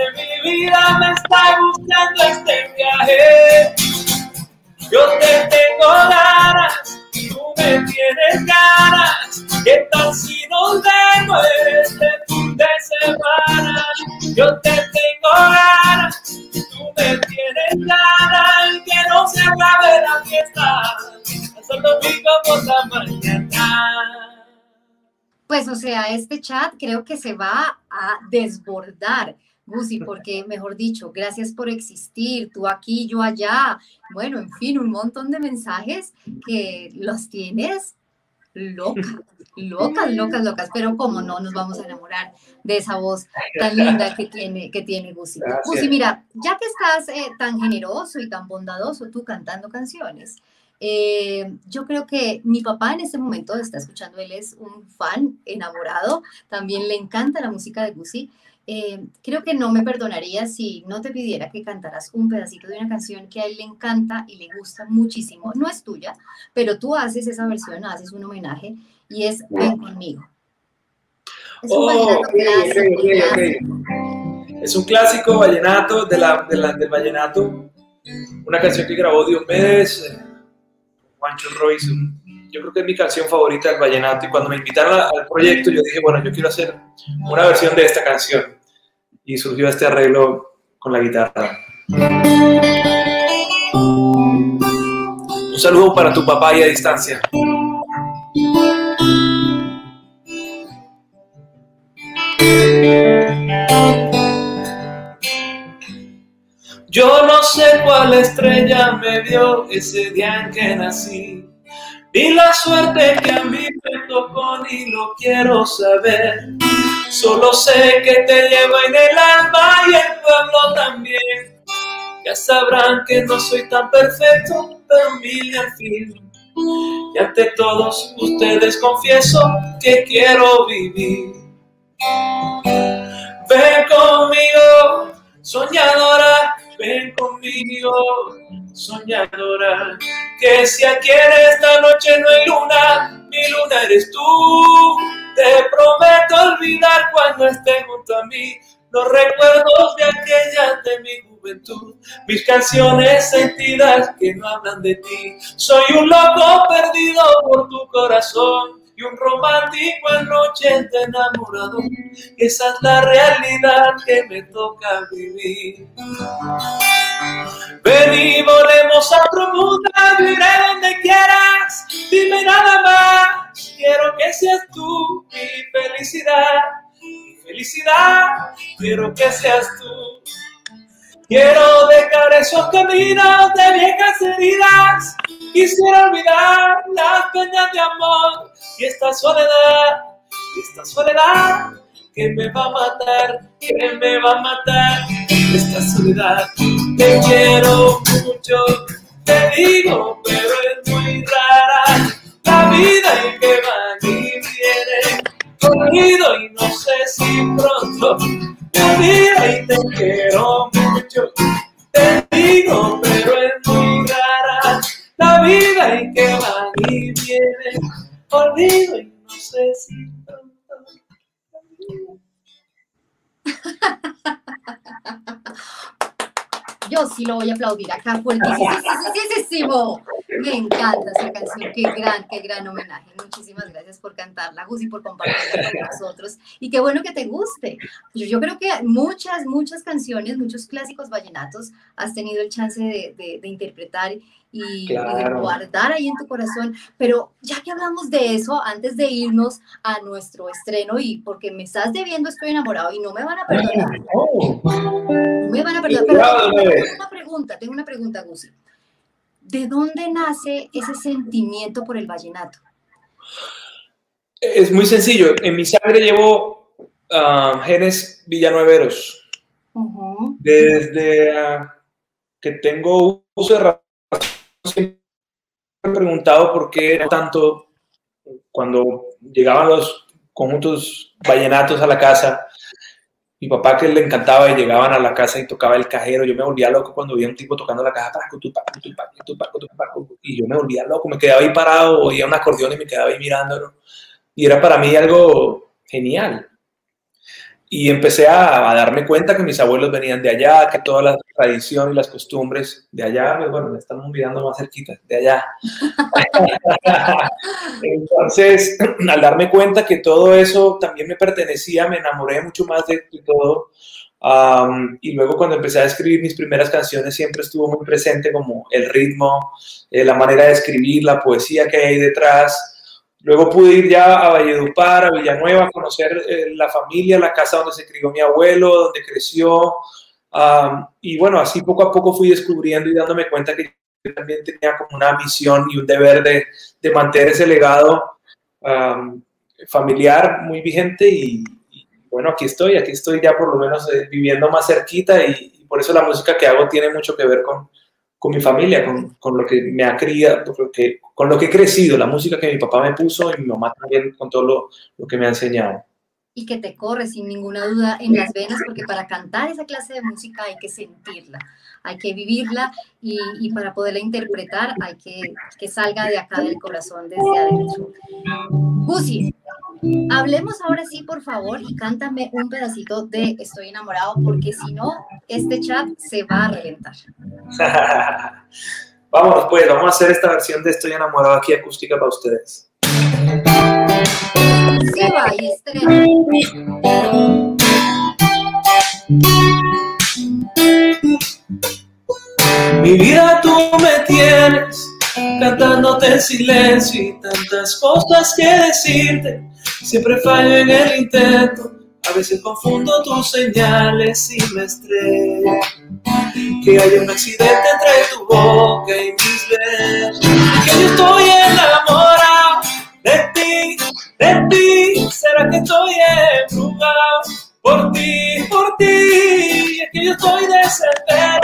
Pues o sea, este chat creo que se va a desbordar Gusi, porque mejor dicho, gracias por existir, tú aquí, yo allá. Bueno, en fin, un montón de mensajes que los tienes locas, locas, locas, locas. Pero cómo no nos vamos a enamorar de esa voz tan linda que tiene, que tiene Gusi. Gusi, mira, ya que estás eh, tan generoso y tan bondadoso tú cantando canciones, eh, yo creo que mi papá en este momento está escuchando, él es un fan enamorado, también le encanta la música de Gusi. Eh, creo que no me perdonaría si no te pidiera que cantaras un pedacito de una canción que a él le encanta y le gusta muchísimo. No es tuya, pero tú haces esa versión, haces un homenaje y es Ven conmigo. Es un clásico, Es un clásico vallenato de la, del vallenato, una canción que grabó Diomedes, eh, Juancho Royce, yo creo que es mi canción favorita del vallenato y cuando me invitaron al proyecto yo dije, bueno, yo quiero hacer una versión de esta canción y surgió este arreglo con la guitarra. Un saludo para tu papá y a distancia. Yo no sé cuál estrella me dio ese día en que nací. Y la suerte que a mí me tocó ni lo quiero saber. Solo sé que te llevo en el alma y el pueblo también. Ya sabrán que no soy tan perfecto, pero mil al fin. Y ante todos ustedes confieso que quiero vivir. Ven conmigo, soñadora, ven conmigo, soñadora, que si aquí en esta noche no hay luna, mi luna eres tú. Te prometo olvidar cuando estés junto a mí los recuerdos de aquella de mi juventud, mis canciones sentidas que no hablan de ti. Soy un loco perdido por tu corazón y un romántico anoche de enamorado. Esa es la realidad que me toca vivir. Ven y volvemos a otro mundo, viviré donde quieras, dime nada más. Quiero que seas tú mi felicidad, mi felicidad, quiero que seas tú. Quiero dejar esos caminos de viejas heridas. Quisiera olvidar las peñas de amor y esta soledad, esta soledad que me va a matar, que me va a matar. Esta soledad, te quiero mucho, te digo, pero es muy rara la vida y que va y viene. Corrido y no sé si pronto olvida y te quiero mucho. Te digo, pero es muy rara la vida y que va y viene olvido y no sé si Yo sí lo voy a aplaudir acá fuertísimo. Me encanta esa canción. Qué gran, qué gran homenaje. Muchísimas gracias por cantarla, Gus, y por compartirla con nosotros. Y qué bueno que te guste. Yo, yo, creo que muchas, muchas canciones, muchos clásicos vallenatos has tenido el chance de, de, de interpretar y, guardar ahí en tu corazón. Pero ya que hablamos de eso, antes de irnos a nuestro estreno, y porque me estás debiendo, estoy enamorado y no me van a perdonar. No me van a perdonar. Pero tengo una pregunta, tengo una pregunta, Gusi. ¿De dónde nace ese sentimiento por el vallenato? Es muy sencillo. En mi sangre llevo uh, genes villanueveros. Desde ah, que tengo uso de siempre me he preguntado por qué tanto cuando llegaban los conjuntos vallenatos a la casa, mi papá que le encantaba y llegaban a la casa y tocaba el cajero, yo me volvía loco cuando veía un tipo tocando la caja, y yo me volvía loco, me quedaba ahí parado, oía un acordeón y me quedaba ahí mirándolo. Y era para mí algo genial. Y empecé a, darme cuenta que mis abuelos venían de allá, que toda la tradición y las costumbres de allá, pues bueno, me estamos mirando más cerquita, de allá. Entonces, al darme cuenta que todo eso también me pertenecía, me enamoré mucho más de, todo. y luego cuando empecé a escribir mis primeras canciones siempre estuvo muy presente como el ritmo, eh, la manera de escribir, la poesía que hay detrás luego pude ir ya a Valledupar, a Villanueva, a conocer eh, la familia, la casa donde se crió mi abuelo, donde creció. Y bueno, así poco a poco fui descubriendo y dándome cuenta que también tenía como una misión y un deber de, de mantener ese legado familiar muy vigente y, bueno, aquí estoy, aquí estoy ya por lo menos eh, viviendo más cerquita y, por eso la música que hago tiene mucho que ver con, con mi familia, con, con, lo que me ha criado, con lo que he crecido, la música que mi papá me puso y mi mamá también con todo lo, lo que me ha enseñado y que te corre sin ninguna duda en las venas, porque para cantar esa clase de música hay que sentirla, hay que vivirla y, y para poderla interpretar hay que que salga de acá del corazón, desde adentro. Gusi, hablemos ahora sí, por favor, y cántame un pedacito de Estoy enamorado, porque si no, este chat se va a reventar. Vámonos pues, vamos a hacer esta versión de Estoy enamorado aquí acústica para ustedes. Mi vida tú me tienes cantándote en silencio y tantas cosas que decirte. Siempre fallo en el intento, a veces confundo tus señales y me estrello. Que haya un accidente entre tu boca y mis besos. Que yo estoy enamorado de ti, de ti. ¿Será que estoy embrujado? Por ti, por ti, es que yo estoy desesperado,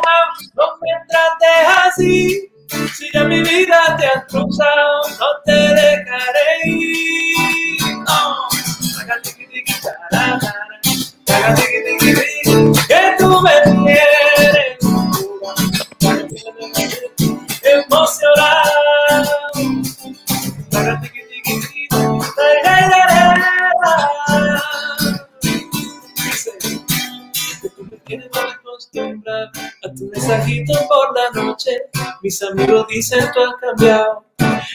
no me trates así, si ya mi vida te ha cruzado, no te dejaré ir. Mis amigos dicen tú has cambiado.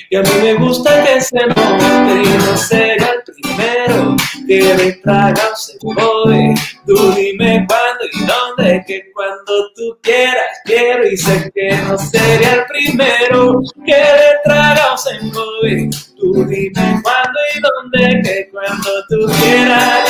Y a mí me gusta que se note y no sería el primero que me traga un segundo. Tú dime cuándo y dónde, que cuando tú quieras quiero. Y sé que no sería el primero que me traga un segundo. Tú dime cuándo y dónde, que cuando tú quieras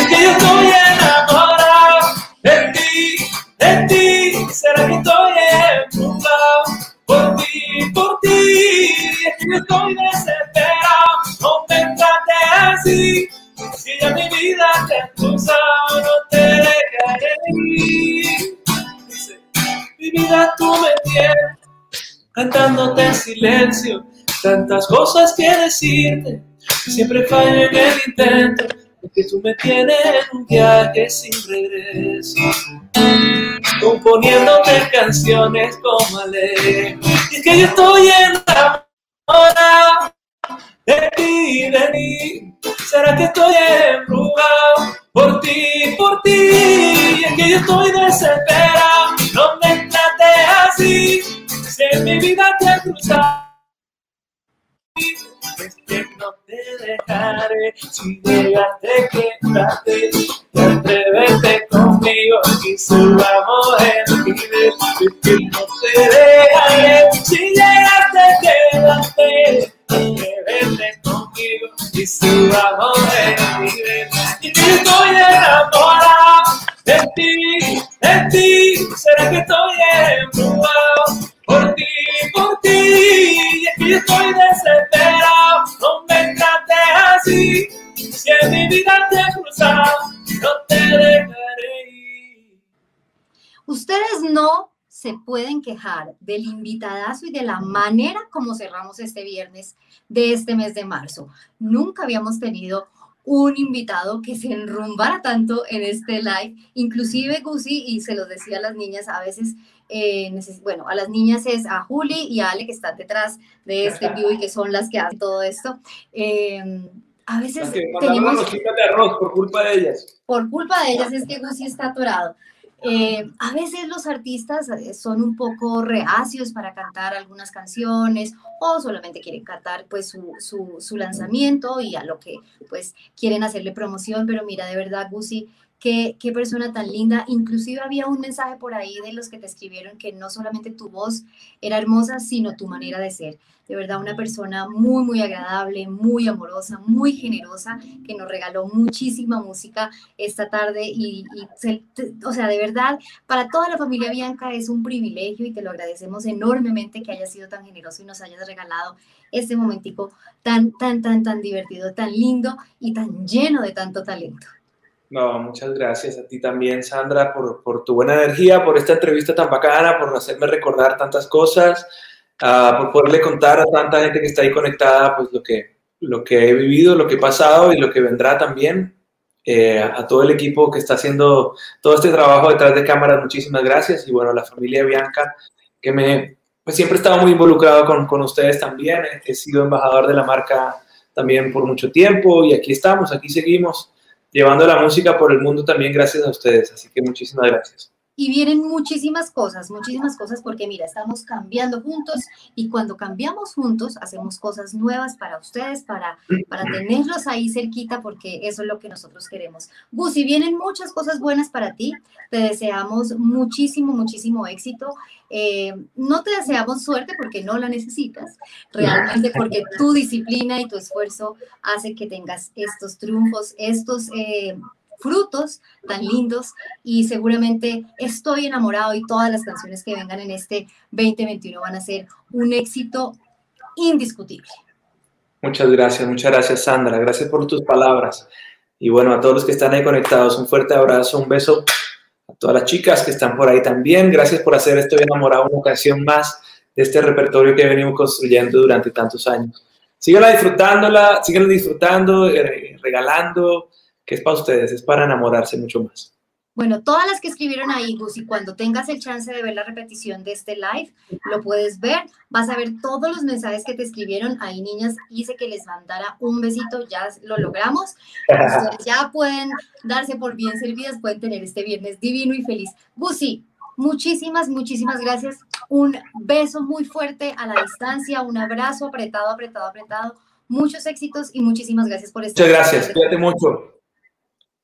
cantándote en silencio, tantas cosas que decirte, siempre fallo en el intento, porque tú me tienes en un viaje sin regreso, componiéndote canciones como Alejo. Y es que yo estoy enamorado de ti, de ti. ¿Será que estoy embrujado por ti, por ti? Y es que yo estoy desesperado, no me así, en mi vida te ha cruzado es que no te dejaré. Si y atrévete quejar del invitadazo y de la manera como cerramos este viernes de este mes de marzo. Nunca habíamos tenido un invitado que se enrumbara tanto en este live, inclusive Gusi, y se lo decía a las niñas, a veces eh, bueno, a las niñas es a Juli y a Ale que están detrás de este vivo y que son las que hacen todo esto. Eh, a veces tenemos... de arroz por culpa de ellas. Por culpa de ellas es que Gusi está atorado. Eh, a veces los artistas son un poco reacios para cantar algunas canciones o solamente quieren cantar pues su, su, su, lanzamiento y a lo que pues quieren hacerle promoción, pero mira, de verdad, Gusi, Qué, persona tan linda. Inclusive había un mensaje por ahí de los que te escribieron que no solamente tu voz era hermosa, sino tu manera de ser de verdad una persona muy, muy agradable, muy amorosa, muy generosa, que nos regaló muchísima música esta tarde y, o sea, de verdad, para toda la familia Bianca es un privilegio y te lo agradecemos enormemente que hayas sido tan generoso y nos hayas regalado este momentico tan, tan, tan, tan divertido, tan lindo y tan lleno de tanto talento. No, muchas gracias a ti también, Sandra, por, por tu buena energía, por esta entrevista tan bacana, por hacerme recordar tantas cosas. Ah, por poderle contar a tanta gente que está ahí conectada, pues lo que, lo que he vivido, lo que he pasado y lo que vendrá también. Eh, a todo el equipo que está haciendo todo este trabajo detrás de cámaras, muchísimas gracias. Y bueno, la familia Bianca, que me, pues siempre he estado muy involucrado con, con ustedes también. He sido embajador de la marca también por mucho tiempo y aquí estamos, aquí seguimos llevando la música por el mundo también gracias a ustedes. Así que muchísimas gracias. Y vienen muchísimas cosas, muchísimas cosas, porque mira, estamos cambiando juntos y cuando cambiamos juntos hacemos cosas nuevas para ustedes, para, para tenerlos ahí cerquita, porque eso es lo que nosotros queremos. Gusi, vienen muchas cosas buenas para ti. Te deseamos muchísimo, muchísimo éxito. Eh, no te deseamos suerte porque no la necesitas, realmente porque tu disciplina y tu esfuerzo hace que tengas estos triunfos, estos... Eh, frutos tan lindos y seguramente estoy enamorado y todas las canciones que vengan en este 2021 van a ser un éxito indiscutible. Muchas gracias, muchas gracias Sandra, gracias por tus palabras. Y bueno, a todos los que están ahí conectados, un fuerte abrazo, un beso a todas las chicas que están por ahí también. Gracias por hacer Estoy enamorado una ocasión más de este repertorio que venimos construyendo durante tantos años. Síganla disfrutándola, síganla disfrutando, eh, regalando, que es para ustedes, es para enamorarse mucho más. Bueno, todas las que escribieron ahí, Gus, y cuando tengas el chance de ver la repetición de este live, lo puedes ver, vas a ver todos los mensajes que te escribieron. Ahí, niñas, hice que les mandara un besito, ya lo logramos. Ustedes ya pueden darse por bien servidas, pueden tener este viernes divino y feliz. Gusi, muchísimas, muchísimas gracias. Un beso muy fuerte a la distancia, un abrazo apretado, apretado, apretado. Muchos éxitos y muchísimas gracias por estar. Muchas gracias, cuídate mucho.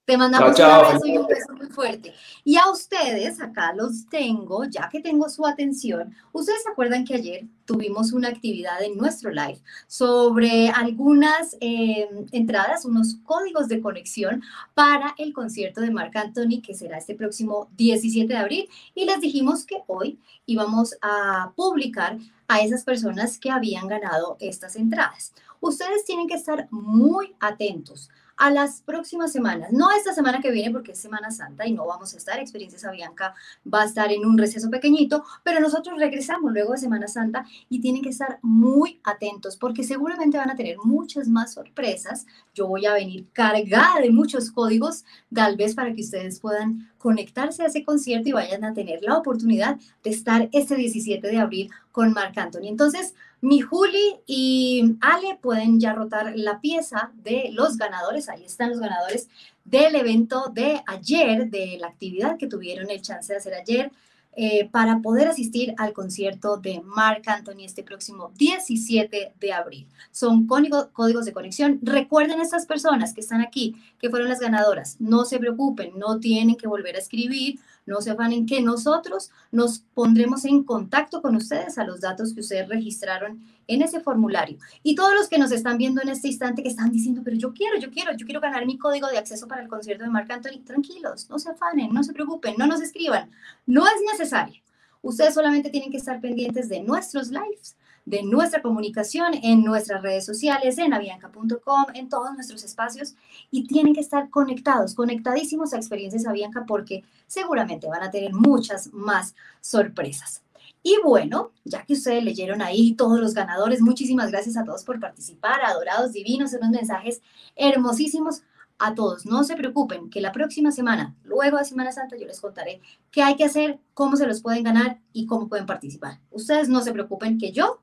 Te mandamos un abrazo y un beso muy fuerte. Y a ustedes, acá los tengo, ya que tengo su atención. Ustedes se acuerdan que ayer tuvimos una actividad en nuestro live sobre algunas em, entradas, unos códigos de conexión para el concierto de Marc Anthony, que será este próximo 17 de abril. Y les dijimos que hoy íbamos a publicar a esas personas que habían ganado estas entradas. Ustedes tienen que estar muy atentos a las próximas semanas, no esta semana que viene porque es Semana Santa y no vamos a estar, Experiencia Bianca va a estar en un receso pequeñito, pero nosotros regresamos luego de Semana Santa y tienen que estar muy atentos porque seguramente van a tener muchas más sorpresas. Yo voy a venir cargada de muchos códigos, tal vez para que ustedes puedan conectarse a ese concierto y vayan a tener la oportunidad de estar este 17 de abril con Marc Anthony. Entonces, mi Juli y Ale pueden ya rotar la pieza de los ganadores. Ahí están los ganadores del evento de ayer, de la actividad que tuvieron el chance de hacer ayer. Eh, para poder asistir al concierto de Marc Anthony este próximo 17 de abril. Son códigos de conexión. Recuerden a estas personas que están aquí, que fueron las ganadoras. No se preocupen, no tienen que volver a escribir, no se en que nosotros nos pondremos en contacto con ustedes a los datos que ustedes registraron en ese formulario. Y todos los que nos están viendo en este instante que están diciendo, pero yo quiero, yo quiero, yo quiero ganar mi código de acceso para el concierto de Marc Anthony, tranquilos, no se afanen, no se preocupen, no nos escriban, no es necesario. Ustedes solamente tienen que estar pendientes de nuestros lives, de nuestra comunicación en nuestras redes sociales, en avianca.com, en todos nuestros espacios y tienen que estar conectados, conectadísimos a Experiencias Avianca porque seguramente van a tener muchas más sorpresas. Y bueno, ya que ustedes leyeron ahí todos los ganadores, muchísimas gracias a todos por participar, adorados, divinos, unos mensajes hermosísimos a todos. No se preocupen, que la próxima semana, luego de Semana Santa, yo les contaré qué hay que hacer, cómo se los pueden ganar y cómo pueden participar. Ustedes no se preocupen que yo,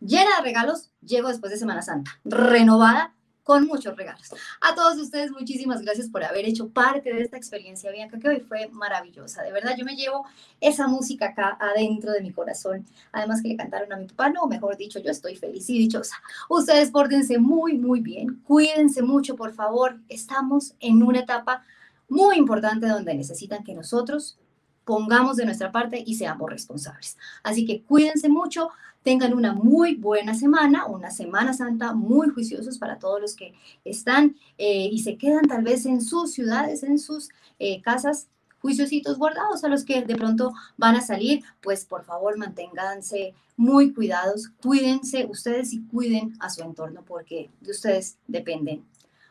llena de regalos, llego después de Semana Santa, renovada con muchos regalos. A todos ustedes, muchísimas gracias por haber hecho parte de esta experiencia Bianca, que hoy fue maravillosa. De verdad, yo me llevo esa música acá adentro de mi corazón. Además que le cantaron a mi papá, no, mejor dicho, yo estoy feliz y dichosa. Ustedes pórtense muy, muy bien. Cuídense mucho, por favor. Estamos en una etapa muy importante donde necesitan que nosotros pongamos de nuestra parte y seamos responsables. Así que cuídense mucho, tengan una muy buena semana, una Semana Santa muy juiciosos para todos los que están eh, y se quedan tal vez en sus ciudades, en sus eh, casas juiciositos guardados a los que de pronto van a salir, pues por favor manténganse muy cuidados, cuídense ustedes y cuiden a su entorno porque de ustedes dependen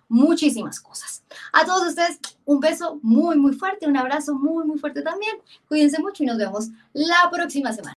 muchísimas cosas. A todos ustedes un beso muy, muy fuerte, un abrazo muy, muy fuerte también. Cuídense mucho y nos vemos la próxima semana.